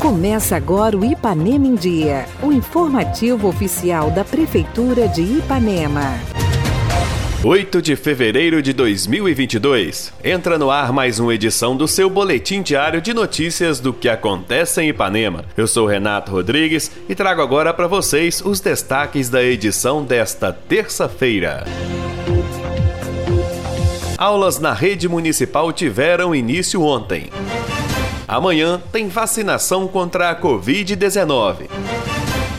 Começa agora o Ipanema em Dia, o informativo oficial da Prefeitura de Ipanema. 8 de fevereiro de 2022. Entra no ar mais uma edição do seu boletim diário de notícias do que acontece em Ipanema. Eu sou Renato Rodrigues e trago agora para vocês os destaques da edição desta terça-feira. Aulas na rede municipal tiveram início ontem. Amanhã tem vacinação contra a Covid-19.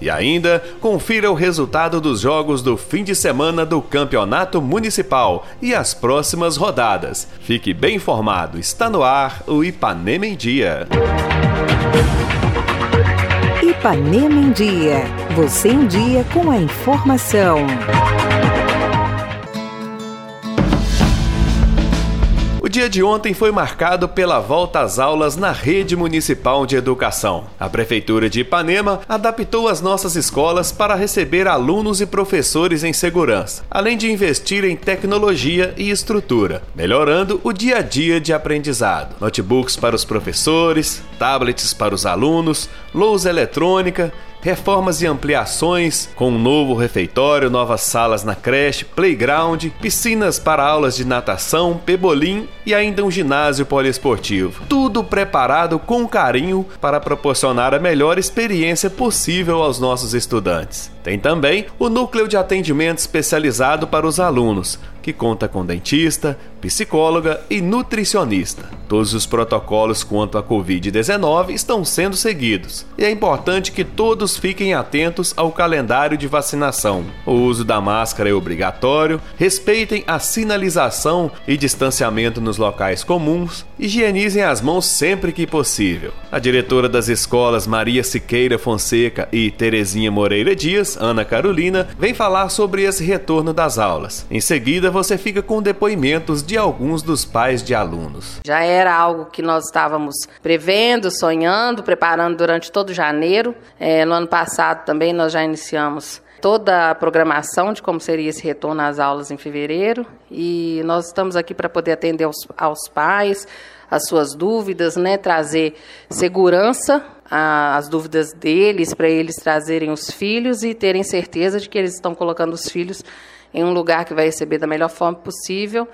E ainda, confira o resultado dos jogos do fim de semana do Campeonato Municipal e as próximas rodadas. Fique bem informado, está no ar o Ipanema em Dia. Ipanema em Dia. Você em dia com a informação. Dia de ontem foi marcado pela volta às aulas na rede municipal de educação. A Prefeitura de Ipanema adaptou as nossas escolas para receber alunos e professores em segurança, além de investir em tecnologia e estrutura, melhorando o dia a dia de aprendizado. Notebooks para os professores, tablets para os alunos, lousa eletrônica, reformas e ampliações, com um novo refeitório, novas salas na creche, playground, piscinas para aulas de natação, pebolim e ainda um ginásio poliesportivo. Tudo preparado com carinho para proporcionar a melhor experiência possível aos nossos estudantes. Tem também o núcleo de atendimento especializado para os alunos, que conta com dentista, psicóloga e nutricionista. Todos os protocolos quanto à Covid-19 estão sendo seguidos e é importante que todos fiquem atentos ao calendário de vacinação. O uso da máscara é obrigatório, respeitem a sinalização e distanciamento nos locais comuns, higienizem as mãos sempre que possível. A diretora das escolas Maria Siqueira Fonseca e Terezinha Moreira Dias Ana Carolina, vem falar sobre esse retorno das aulas. Em seguida, você fica com depoimentos de alguns dos pais de alunos. Já era algo que nós estávamos prevendo, sonhando, preparando durante todo janeiro. É, no ano passado também nós já iniciamos toda a programação de como seria esse retorno às aulas em fevereiro e nós estamos aqui para poder atender aos, aos pais, as suas dúvidas, né, trazer segurança as dúvidas deles, para eles trazerem os filhos e terem certeza de que eles estão colocando os filhos em um lugar que vai receber da melhor forma possível.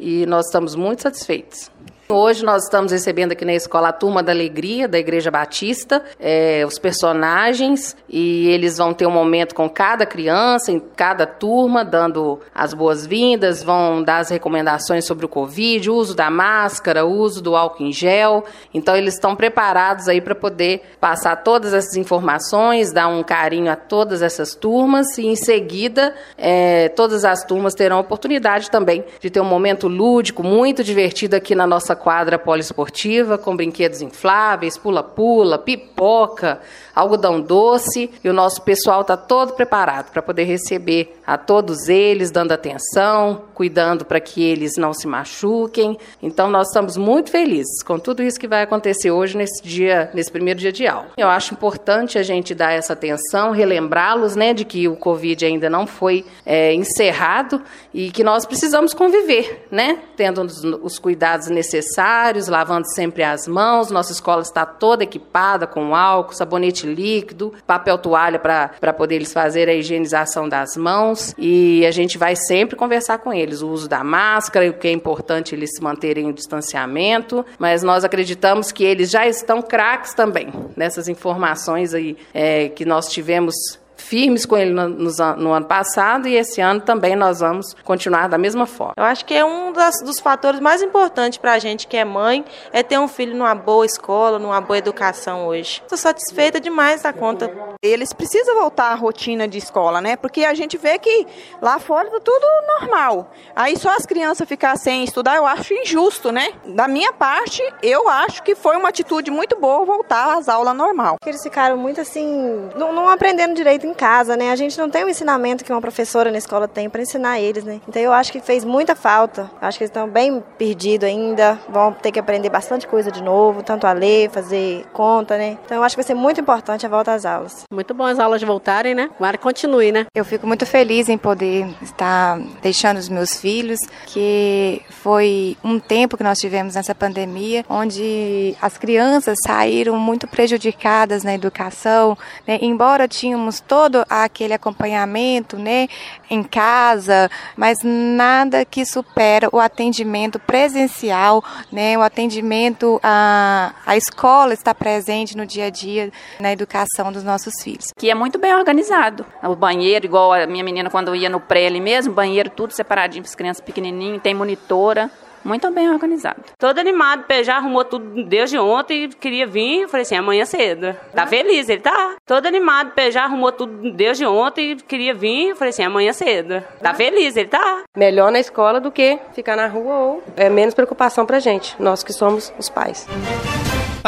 E nós estamos muito satisfeitos. Hoje nós estamos recebendo aqui na escola a Turma da Alegria, da Igreja Batista, é, os personagens, e eles vão ter um momento com cada criança, em cada turma, dando as boas-vindas, vão dar as recomendações sobre o Covid, o uso da máscara, o uso do álcool em gel. Então eles estão preparados aí para poder passar todas essas informações, dar um carinho a todas essas turmas, e em seguida é, todas as turmas terão a oportunidade também de ter um momento lúdico, muito divertido aqui na nossa quadra poliesportiva com brinquedos infláveis, pula-pula, pipoca, algodão doce e o nosso pessoal está todo preparado para poder receber a todos eles, dando atenção, cuidando para que eles não se machuquem. Então nós estamos muito felizes com tudo isso que vai acontecer hoje nesse dia, nesse primeiro dia de aula. Eu acho importante a gente dar essa atenção, relembrá-los, né, de que o Covid ainda não foi é, encerrado e que nós precisamos conviver, né, tendo os, os cuidados necessários necessários, lavando sempre as mãos. Nossa escola está toda equipada com álcool, sabonete líquido, papel toalha para poder eles fazer a higienização das mãos. E a gente vai sempre conversar com eles o uso da máscara, o que é importante eles se manterem o distanciamento. Mas nós acreditamos que eles já estão craques também nessas informações aí é, que nós tivemos firmes com ele no, no, no, ano passado e esse ano também nós vamos continuar da mesma forma. Eu acho que é um das, dos fatores mais importantes para a gente que é mãe é ter um filho numa boa escola, numa boa educação hoje. Estou satisfeita demais da conta. Eles precisam voltar à rotina de escola, né? Porque a gente vê que lá fora tá tudo normal. Aí só as crianças ficar sem estudar, eu acho injusto, né? Da minha parte, eu acho que foi uma atitude muito boa voltar às aulas normal. Eles ficaram muito assim, não, não aprendendo direito em casa, né? A gente não tem o ensinamento que uma professora na escola tem para ensinar eles, né? Então eu acho que fez muita falta. Eu acho que eles estão bem perdidos ainda, vão ter que aprender bastante coisa de novo, tanto a ler, fazer conta, né? Então eu acho que vai ser muito importante a volta às aulas. Muito bom as aulas voltarem, né? Agora continue, né? Eu fico muito feliz em poder estar deixando os meus filhos, que foi um tempo que nós tivemos nessa pandemia, onde as crianças saíram muito prejudicadas na educação, né? embora tínhamos todo aquele acompanhamento, né, em casa, mas nada que supera o atendimento presencial, né, o atendimento a, a escola está presente no dia a dia na educação dos nossos filhos. Que é muito bem organizado. O banheiro, igual a minha menina quando ia no pré ali mesmo, banheiro tudo separadinho para as crianças pequenininhas, tem monitora muito bem organizado. Todo animado, já arrumou tudo desde ontem, queria vir, eu falei assim, amanhã cedo. Tá feliz, ele tá. Todo animado, já arrumou tudo desde ontem, queria vir, eu falei assim, amanhã cedo. Tá feliz, ele tá. Melhor na escola do que ficar na rua ou é menos preocupação pra gente, nós que somos os pais.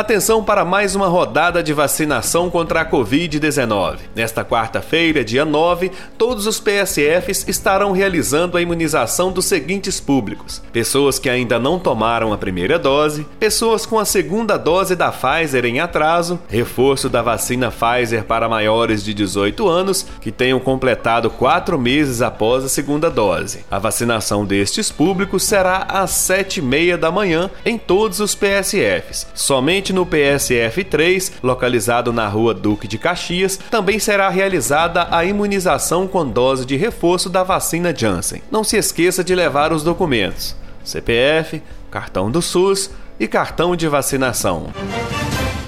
Atenção para mais uma rodada de vacinação contra a Covid-19. Nesta quarta-feira, dia 9, todos os PSFs estarão realizando a imunização dos seguintes públicos: pessoas que ainda não tomaram a primeira dose, pessoas com a segunda dose da Pfizer em atraso, reforço da vacina Pfizer para maiores de 18 anos que tenham completado quatro meses após a segunda dose. A vacinação destes públicos será às 7h30 da manhã em todos os PSFs. Somente No PSF 3, localizado na rua Duque de Caxias, também será realizada a imunização com dose de reforço da vacina Janssen. Não se esqueça de levar os documentos: CPF, cartão do SUS e cartão de vacinação.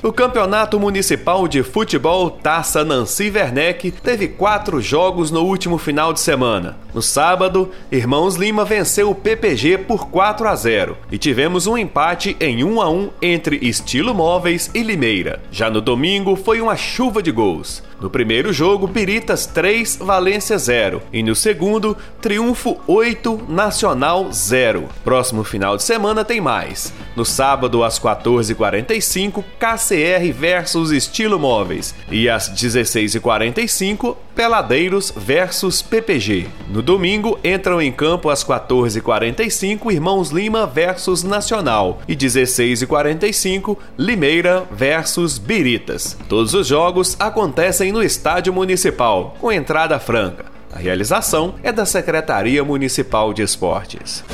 O Campeonato Municipal de Futebol Taça Nancy Werneck teve quatro jogos no último final de semana. No sábado, Irmãos Lima venceu o PPG por 4 a 0 e tivemos um empate em 1 a 1 entre Estilo Móveis e Limeira. Já no domingo, foi uma chuva de gols. No primeiro jogo, Piritas 3, Valência 0. E no segundo, Triunfo 8, Nacional 0. Próximo final de semana tem mais. No sábado, às 14h45, KCR versus Estilo Móveis. E às 16h45, Peladeiros versus PPG. No domingo, entram em campo às 14h45, Irmãos Lima versus Nacional. E 16h45, Limeira versus Biritas. Todos os jogos acontecem no Estádio Municipal, com entrada franca. A realização é da Secretaria Municipal de Esportes.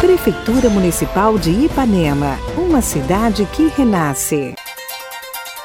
Prefeitura Municipal de Ipanema, uma cidade que renasce.